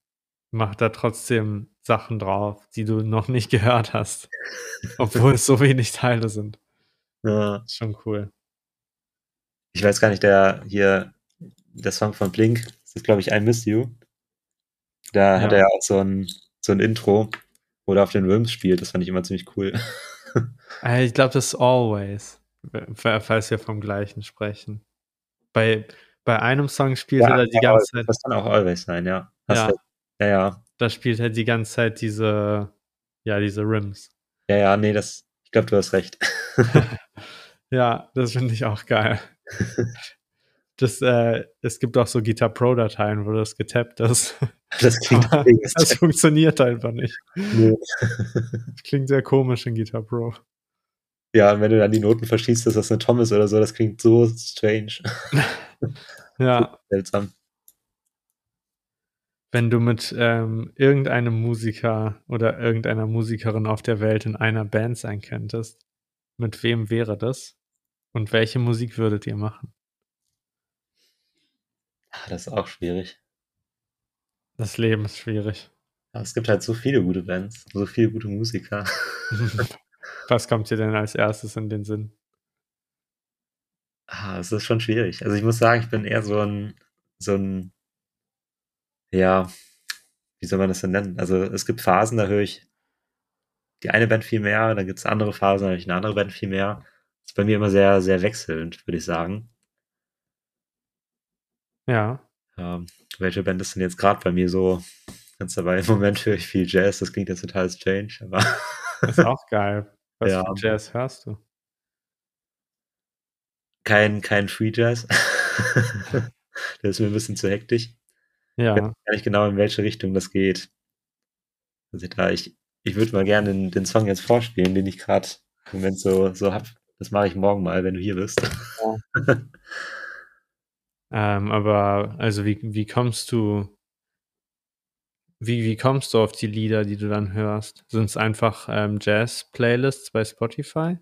macht da trotzdem Sachen drauf, die du noch nicht gehört hast. Obwohl es so wenig Teile sind. Ja. Schon cool. Ich weiß gar nicht, der hier, der Song von Blink, das ist, glaube ich, I Miss You. Da hat Ja. er ja auch so ein, so ein Intro, wo er auf den Rims spielt. Das fand ich immer ziemlich cool. Äh, Ich glaube, das ist Always, falls wir vom gleichen sprechen. Bei, bei einem Song spielt er da die ganze Zeit, Das kann auch Always sein, ja. Ja. recht. Ja, ja. da spielt er die ganze Zeit diese, ja, diese Rims. Ja, ja, nee, das, ich glaube, du hast recht. Ja, das finde ich auch geil. Das, äh, es gibt auch so Guitar Pro-Dateien, wo das getappt ist. Das klingt das funktioniert einfach nicht. Nee. Das klingt sehr komisch in Guitar Pro. Ja, und wenn du dann die Noten verschießt, dass das eine Tom ist oder so, das klingt so strange. Ja, Seltsam. wenn du mit ähm, irgendeinem Musiker oder irgendeiner Musikerin auf der Welt in einer Band sein könntest, mit wem wäre das? Und welche Musik würdet ihr machen? Ah, Das ist auch schwierig. Das Leben ist schwierig. Aber es gibt halt so viele gute Bands, so viele gute Musiker. Was kommt dir denn als erstes in den Sinn? Ah, es ist schon schwierig. Also ich muss sagen, ich bin eher so ein, so ein, ja, wie soll man das denn nennen? Also es gibt Phasen, da höre ich die eine Band viel mehr, dann gibt es andere Phasen, da höre ich eine andere Band viel mehr. Das ist bei mir immer sehr, sehr wechselnd, würde ich sagen. Ja, Ähm, welche Band ist denn jetzt gerade bei mir so ganz dabei? Im Moment höre ich viel Jazz, das klingt jetzt total strange, aber ist auch geil. Was Ja. für Jazz hörst du? kein, kein Free Jazz. Der ist mir ein bisschen zu hektisch. Ich weiß Ja, gar nicht genau, in welche Richtung das geht. Also da, ich, ich würde mal gerne den, den Song jetzt vorspielen, den ich gerade im Moment so, so hab. Das mache ich morgen mal, wenn du hier bist. ähm, aber also wie, wie kommst du, wie, wie kommst du auf die Lieder, die du dann hörst? Sind es einfach ähm, Jazz-Playlists bei Spotify?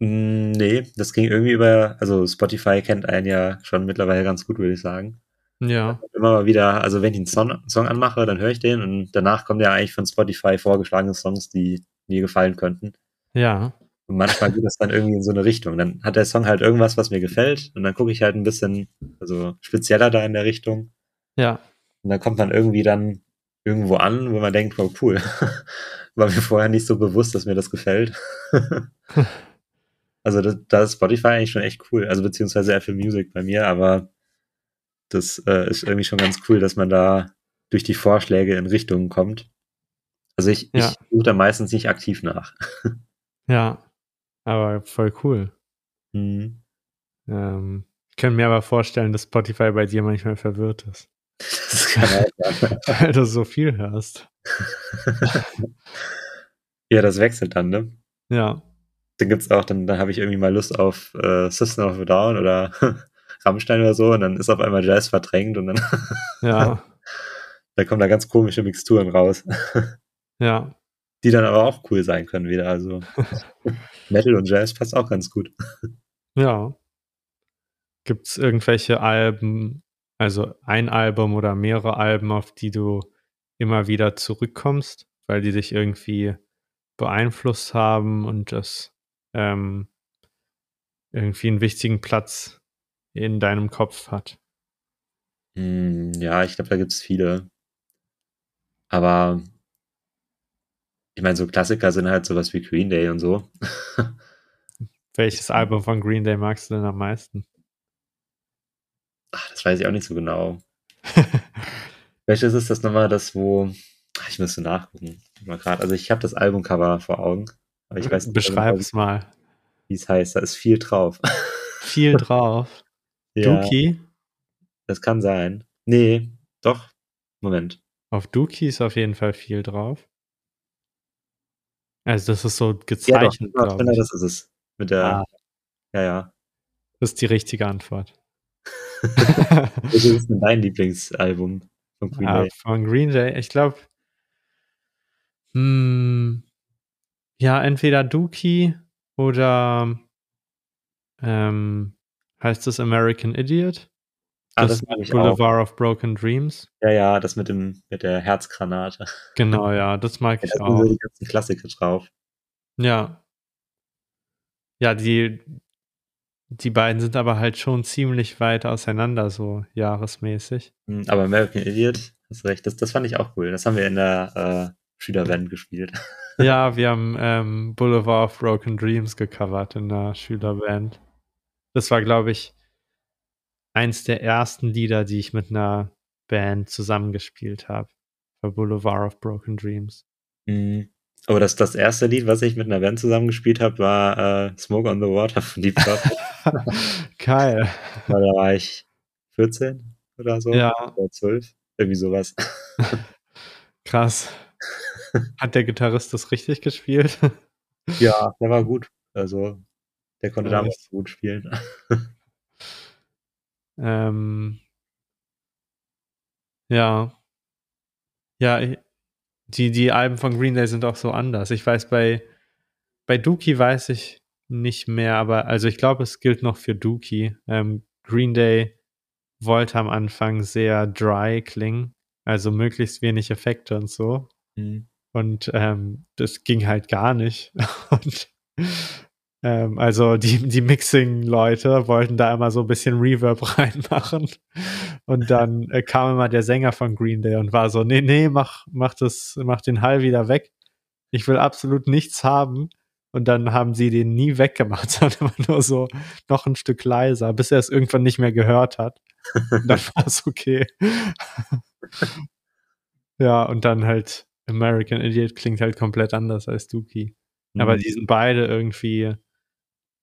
Mm, nee, das ging irgendwie über, also Spotify kennt einen ja schon mittlerweile ganz gut, würde ich sagen. Ja, Immer mal wieder, also wenn ich einen Song, Song anmache, dann höre ich den und danach kommen ja eigentlich von Spotify vorgeschlagene Songs, die mir gefallen könnten. ja, Und manchmal geht das dann irgendwie in so eine Richtung. Dann hat der Song halt irgendwas, was mir gefällt und dann gucke ich halt ein bisschen, also spezieller da in der Richtung. ja, Und dann kommt man irgendwie dann irgendwo an, wo man denkt, oh cool, war mir vorher nicht so bewusst, dass mir das gefällt. also da, da ist Spotify eigentlich schon echt cool, also beziehungsweise Apple Music bei mir, aber das äh, ist irgendwie schon ganz cool, dass man da durch die Vorschläge in Richtungen kommt. Also ich, Ja. ich suche da meistens nicht aktiv nach. ja. Aber voll cool. Hm. Ähm, ich kann mir aber vorstellen, dass Spotify bei dir manchmal verwirrt ist, Das kann sein. weil du so viel hörst. ja, das wechselt dann, ne? Ja, Dann gibt's auch, dann, dann habe ich irgendwie mal Lust auf äh, System of a Down oder Rammstein oder so und dann ist auf einmal Jazz verdrängt und dann, ja, dann kommen da ganz komische Mixturen raus, ja. Die dann aber auch cool sein können wieder. Also Metal und Jazz passt auch ganz gut. Ja. Gibt es irgendwelche Alben, also ein Album oder mehrere Alben, auf die du immer wieder zurückkommst, weil die dich irgendwie beeinflusst haben und das ähm, irgendwie einen wichtigen Platz in deinem Kopf hat? Hm, ja, ich glaube, da gibt's viele. Aber ich meine, so Klassiker sind halt sowas wie Green Day und so. Welches Album von Green Day magst du denn am meisten? Ach, das weiß ich auch nicht so genau. Welches ist das nochmal, das wo. Ach, Ich müsste nachgucken. Mal grad. Also ich habe das Albumcover vor Augen. Aber ich weiß nicht, Beschreib's mal. wie es heißt. Da ist viel drauf. Viel drauf. ja, Dookie? das kann sein. Nee, doch. Moment. Auf Dookie ist auf jeden Fall viel drauf. Also das ist so Ja, doch, gezeichnet, genau, das ist es. Mit der. Ah, Ja, ja. das ist die richtige Antwort. Welches ist denn dein Lieblingsalbum von Green Ah, Day? von Green Day, ich glaube, hm, ja, entweder Dookie oder ähm, heißt es American Idiot? Ah, Das das ich auch. Boulevard of Broken Dreams. Ja, ja, das mit dem, mit der Herzgranate. Genau, ja, das mag Ja, ich da sind auch. so die ganzen Klassiker drauf. Ja. Ja, die, die beiden sind aber halt schon ziemlich weit auseinander, so jahresmäßig. Hm, Aber American Idiot, hast recht, das, das fand ich auch cool. Das haben wir in der äh, Schülerband gespielt. Ja, wir haben ähm, Boulevard of Broken Dreams gecovert in der Schülerband. Das war, glaube ich, eins der ersten Lieder, die ich mit einer Band zusammengespielt habe. War Boulevard of Broken Dreams. Mhm. Aber das, das erste Lied, was ich mit einer Band zusammengespielt habe, war äh, Smoke on the Water von Deep Purple. Geil. Da war ich 14 oder so. Ja. Oder 12. Irgendwie sowas. Krass. Hat der Gitarrist das richtig gespielt? Ja, der war gut. Also, der konnte Ja, damals gut spielen. Ähm, ja. Ja, die, die Alben von Green Day sind auch so anders. Ich weiß, bei, bei Dookie weiß ich nicht mehr, aber also ich glaube, es gilt noch für Dookie. Ähm, Green Day wollte am Anfang sehr dry klingen, also möglichst wenig Effekte und so. Mhm. Und ähm, das ging halt gar nicht. Und ähm, also die, die Mixing-Leute wollten da immer so ein bisschen Reverb reinmachen. Und dann äh, kam immer der Sänger von Green Day und war so, nee, nee, mach, mach das, mach den Hall wieder weg. Ich will absolut nichts haben. Und dann haben sie den nie weggemacht, sondern immer nur so noch ein Stück leiser, bis er es irgendwann nicht mehr gehört hat. Und dann war es okay. ja, und dann halt American Idiot klingt halt komplett anders als Dookie. Aber Mhm. die sind beide irgendwie,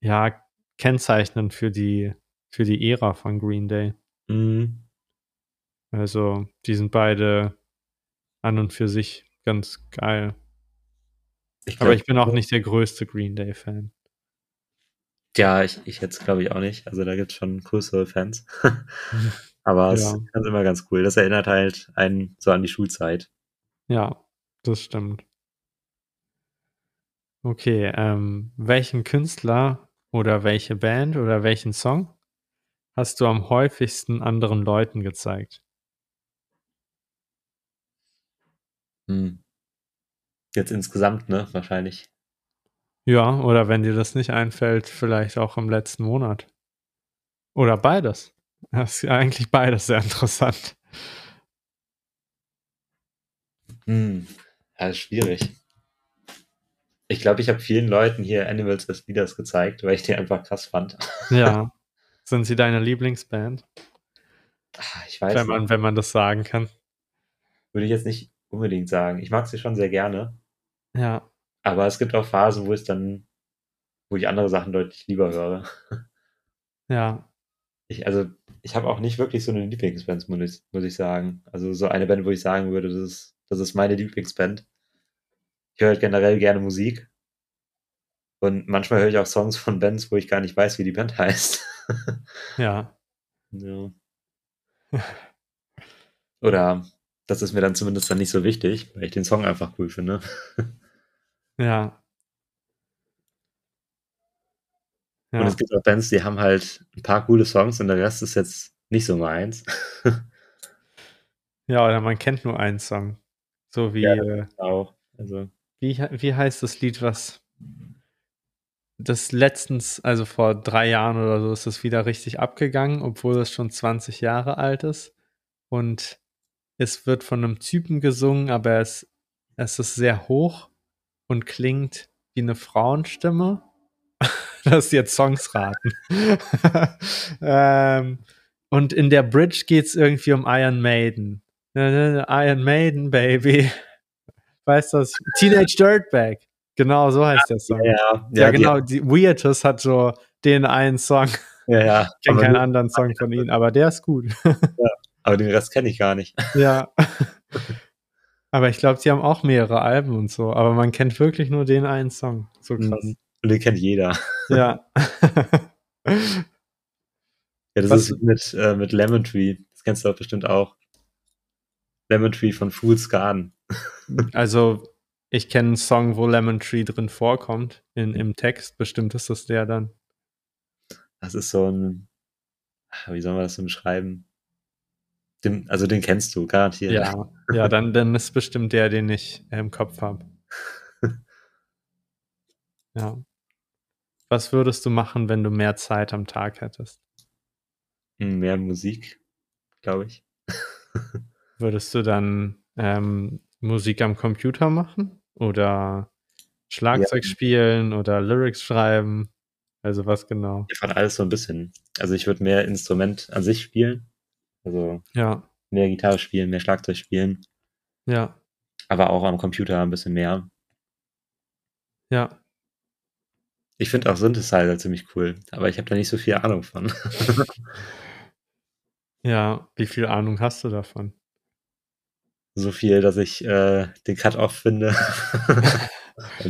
ja, kennzeichnend für die, für die Ära von Green Day. Mhm. Also, die sind beide an und für sich ganz geil. Ich Aber glaub, ich bin auch nicht der größte Green Day-Fan. Ja, ich, ich jetzt glaube ich auch nicht. Also da gibt es schon größere Fans. Aber es Ja. ist ganz immer ganz cool. Das erinnert halt einen so an die Schulzeit. Ja, das stimmt. Okay, ähm, welchen Künstler oder welche Band oder welchen Song hast du am häufigsten anderen Leuten gezeigt? Hm. Jetzt insgesamt, ne? Wahrscheinlich. Ja, oder wenn dir das nicht einfällt, vielleicht auch im letzten Monat. Oder beides. Das ist ja eigentlich beides sehr interessant. Hm. Ja, ist schwierig. Ich glaube, ich habe vielen Leuten hier Animals as Leaders gezeigt, weil ich die einfach krass fand. Ja. Sind sie deine Lieblingsband? Ah, Ich weiß Wenn man, nicht. wenn man das sagen kann. Würde ich jetzt nicht unbedingt sagen. Ich mag sie schon sehr gerne. Ja. Aber es gibt auch Phasen, wo es dann, wo ich andere Sachen deutlich lieber höre. Ja. Ich, also, ich habe auch nicht wirklich so eine Lieblingsband, muss ich, muss ich sagen. Also so eine Band, wo ich sagen würde, das ist, das ist meine Lieblingsband. Ich höre halt generell gerne Musik. Und manchmal höre ich auch Songs von Bands, wo ich gar nicht weiß, wie die Band heißt. Ja. ja. Oder das ist mir dann zumindest dann nicht so wichtig, weil ich den Song einfach cool finde. Ja. Und Ja. es gibt auch Bands, die haben halt ein paar coole Songs und der Rest ist jetzt nicht so meins. ja, oder man kennt nur einen Song. So wie, Ja. äh, auch. Also, wie, wie heißt das Lied, was das letztens, also vor drei Jahren oder so, ist es wieder richtig abgegangen, obwohl es schon 20 Jahre alt ist. Und es wird von einem Typen gesungen, aber es, es ist sehr hoch und klingt wie eine Frauenstimme. das ist jetzt Songs raten. ähm, und in der Bridge geht es irgendwie um Iron Maiden. Iron Maiden, Baby. Weißt du das? Teenage Dirtbag. Genau, so heißt der Song. ja, Ja, ja, genau. Die Weirtus hat so den einen Song. Ja, ja. Ich kenne keinen anderen Song von ihnen, aber der ist gut. aber den Rest kenne ich gar nicht. ja. Aber ich glaube, die haben auch mehrere Alben und so. Aber man kennt wirklich nur den einen Song. So krass. Mhm. Und den kennt jeder. Ja. Ja, das Was- ist mit, äh, mit Lemon Tree. Das kennst du doch bestimmt auch. Lemon Tree von Fool's Garden. also, ich kenne einen Song, wo Lemon Tree drin vorkommt in, im Text. Bestimmt ist das der dann. Das ist so ein, wie soll man das denn beschreiben? Den, also den kennst du, garantiert. Ja, ja dann, dann ist bestimmt der, den ich äh, im Kopf habe. Ja. Was würdest du machen, wenn du mehr Zeit am Tag hättest? Mehr Musik, glaube ich. Würdest du dann ähm, Musik am Computer machen? Oder Schlagzeug spielen oder Lyrics schreiben? Also was genau? Ja, Von alles so ein bisschen. Also ich würde mehr Instrument an sich spielen. Also Ja, mehr Gitarre spielen, mehr Schlagzeug spielen. ja, Aber auch am Computer ein bisschen mehr. ja. Ich finde auch Synthesizer ziemlich cool. Aber ich habe da nicht so viel Ahnung von. Ja, wie viel Ahnung hast du davon? So viel, dass ich äh, den Cut-Off finde.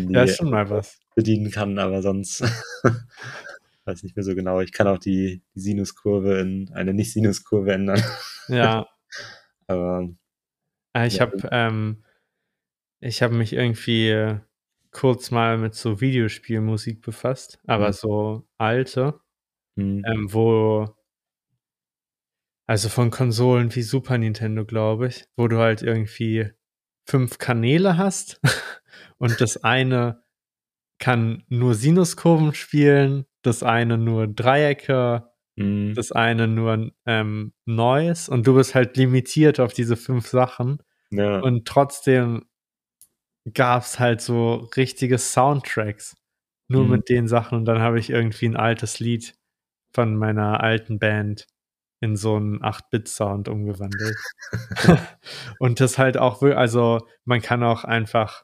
ja, ist schon mal was. bedienen kann, aber sonst weiß nicht mehr so genau. Ich kann auch die, die Sinuskurve in eine Nicht-Sinuskurve ändern. Ja. aber Äh, Ich Ja. habe ähm, ich habe mich irgendwie kurz mal mit so Videospielmusik befasst, aber Mhm. so alte, hm, ähm, wo also von Konsolen wie Super Nintendo, glaube ich, wo du halt irgendwie fünf Kanäle hast und das eine kann nur Sinuskurven spielen, das eine nur Dreiecke, hm, das eine nur ähm, Noise und du bist halt limitiert auf diese fünf Sachen. Ja, und trotzdem gab es halt so richtige Soundtracks nur Mhm. mit den Sachen und dann habe ich irgendwie ein altes Lied von meiner alten Band in so einen 8-Bit-Sound umgewandelt. und das halt auch, also man kann auch einfach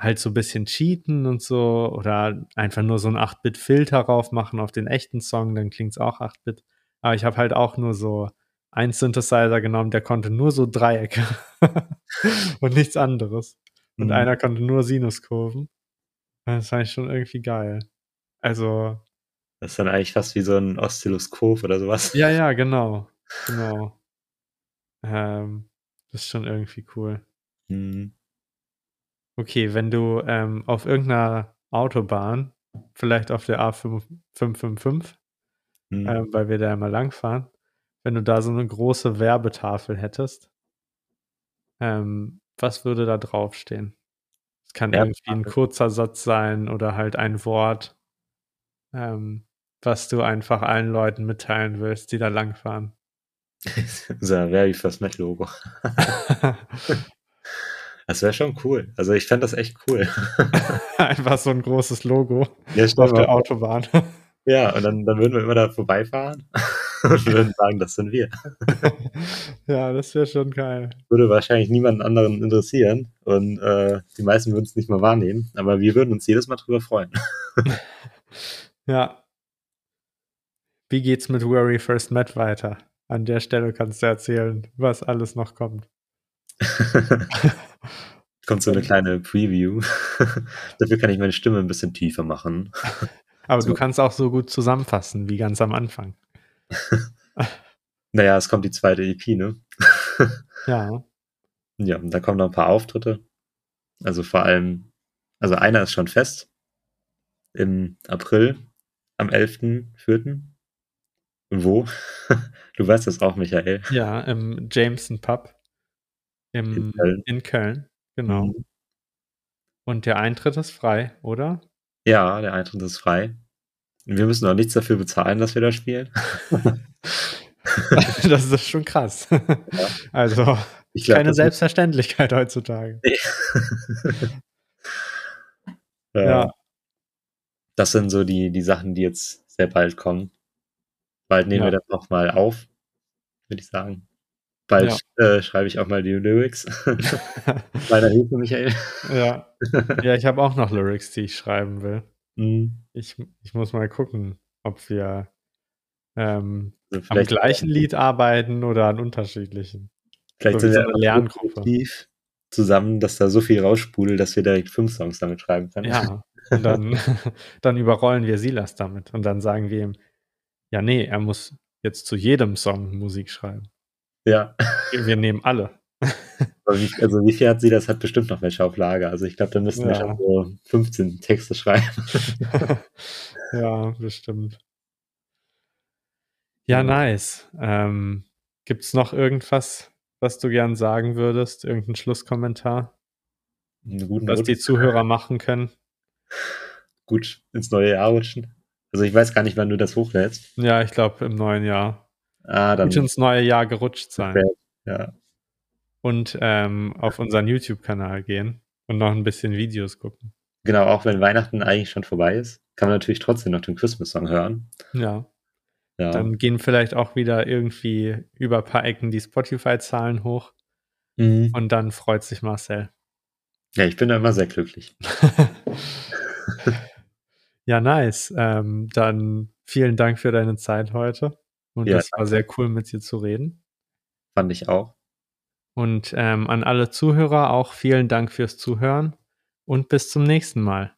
halt so ein bisschen cheaten und so oder einfach nur so einen 8-Bit-Filter drauf machen auf den echten Song, dann klingt es auch 8-Bit. Aber ich habe halt auch nur so einen Synthesizer genommen, der konnte nur so Dreiecke und nichts anderes. Und hm. einer konnte nur Sinuskurven. Das fand ich schon irgendwie geil. Also, Das ist dann eigentlich fast wie so ein Oszilloskop oder sowas. ja, ja, genau. Genau. Ähm, das ist schon irgendwie cool. Hm, Okay, wenn du ähm, auf irgendeiner Autobahn, vielleicht auf der A555, hm. ähm, weil wir da immer langfahren, wenn du da so eine große Werbetafel hättest, ähm, was würde da draufstehen? Es kann irgendwie ein kurzer Satz sein oder halt ein Wort, ähm, was du einfach allen Leuten mitteilen willst, die da langfahren. Unser Very First Met Logo. Das wäre schon cool. Also ich fände das echt cool. einfach so ein großes Logo Ja, auf der. Autobahn. ja und dann, dann würden wir immer da vorbeifahren und würden sagen, das sind wir. ja, das wäre schon geil. Würde wahrscheinlich niemanden anderen interessieren und äh, die meisten würden es nicht mal wahrnehmen, aber wir würden uns jedes Mal drüber freuen. Ja. Wie geht's mit Where We First Met weiter? An der Stelle kannst du erzählen, was alles noch kommt. Kommt so eine kleine Preview. Dafür kann ich meine Stimme ein bisschen tiefer machen. Aber So. du kannst auch so gut zusammenfassen, wie ganz am Anfang. Naja, es kommt die zweite EP, ne? Ja. Ja, und da kommen noch ein paar Auftritte. Also vor allem, also einer ist schon fest. Im April, am 11.04. Wo? Du weißt das auch, Michael. Ja, im Jameson Pub im, In Köln. in Köln. Genau. Mhm. Und der Eintritt ist frei, oder? Ja, der Eintritt ist frei. Wir müssen auch nichts dafür bezahlen, dass wir da spielen. das ist schon krass. Also, Ich glaub, keine Selbstverständlichkeit heutzutage. Ja. Ja. Das sind so die, die Sachen, die jetzt sehr bald kommen. Bald nehmen Ja. wir das noch mal auf, würde ich sagen. Bald äh, schreibe ich auch mal die Lyrics. Meiner Hilfe, Michael. ja. ja, ich habe auch noch Lyrics, die ich schreiben will. Mhm. Ich, ich muss mal gucken, ob wir ähm, Also am gleichen Lied arbeiten oder an unterschiedlichen. vielleicht so sind so wir eine so Lerngruppe. kreativ zusammen, dass da so viel rausspult, dass wir direkt fünf Songs damit schreiben können. Ja, und dann, dann überrollen wir Silas damit und dann sagen wir ihm, ja, nee, er muss jetzt zu jedem Song Musik schreiben. ja. Wir nehmen alle. Also wie viel hat sie das? Hat bestimmt noch welche auf Lager. Also ich glaube, da müssten wir Ja. schon so 15 Texte schreiben. ja, bestimmt. Ja, nice. Ähm, Gibt es noch irgendwas, was du gern sagen würdest? Irgendein Schlusskommentar, Einen was die. Zuhörer machen können? gut ins neue Jahr rutschen. Also ich weiß gar nicht, wann du das hochlädst. Ja, ich glaube im neuen Jahr. Ah, dann. Gut ins neue Jahr gerutscht sein. Ja. Und ähm, auf unseren YouTube-Kanal gehen und noch ein bisschen Videos gucken. Genau, auch wenn Weihnachten eigentlich schon vorbei ist, kann man natürlich trotzdem noch den Christmas-Song hören. Ja. Ja. Dann gehen vielleicht auch wieder irgendwie über ein paar Ecken die Spotify-Zahlen hoch Mhm. und dann freut sich Marcel. ja, ich bin da immer sehr glücklich. ja, nice. Ähm, dann vielen Dank für deine Zeit heute. Und Ja, es war sehr cool, mit dir zu reden. Fand ich auch. Und ähm, an alle Zuhörer auch vielen Dank fürs Zuhören. und bis zum nächsten Mal.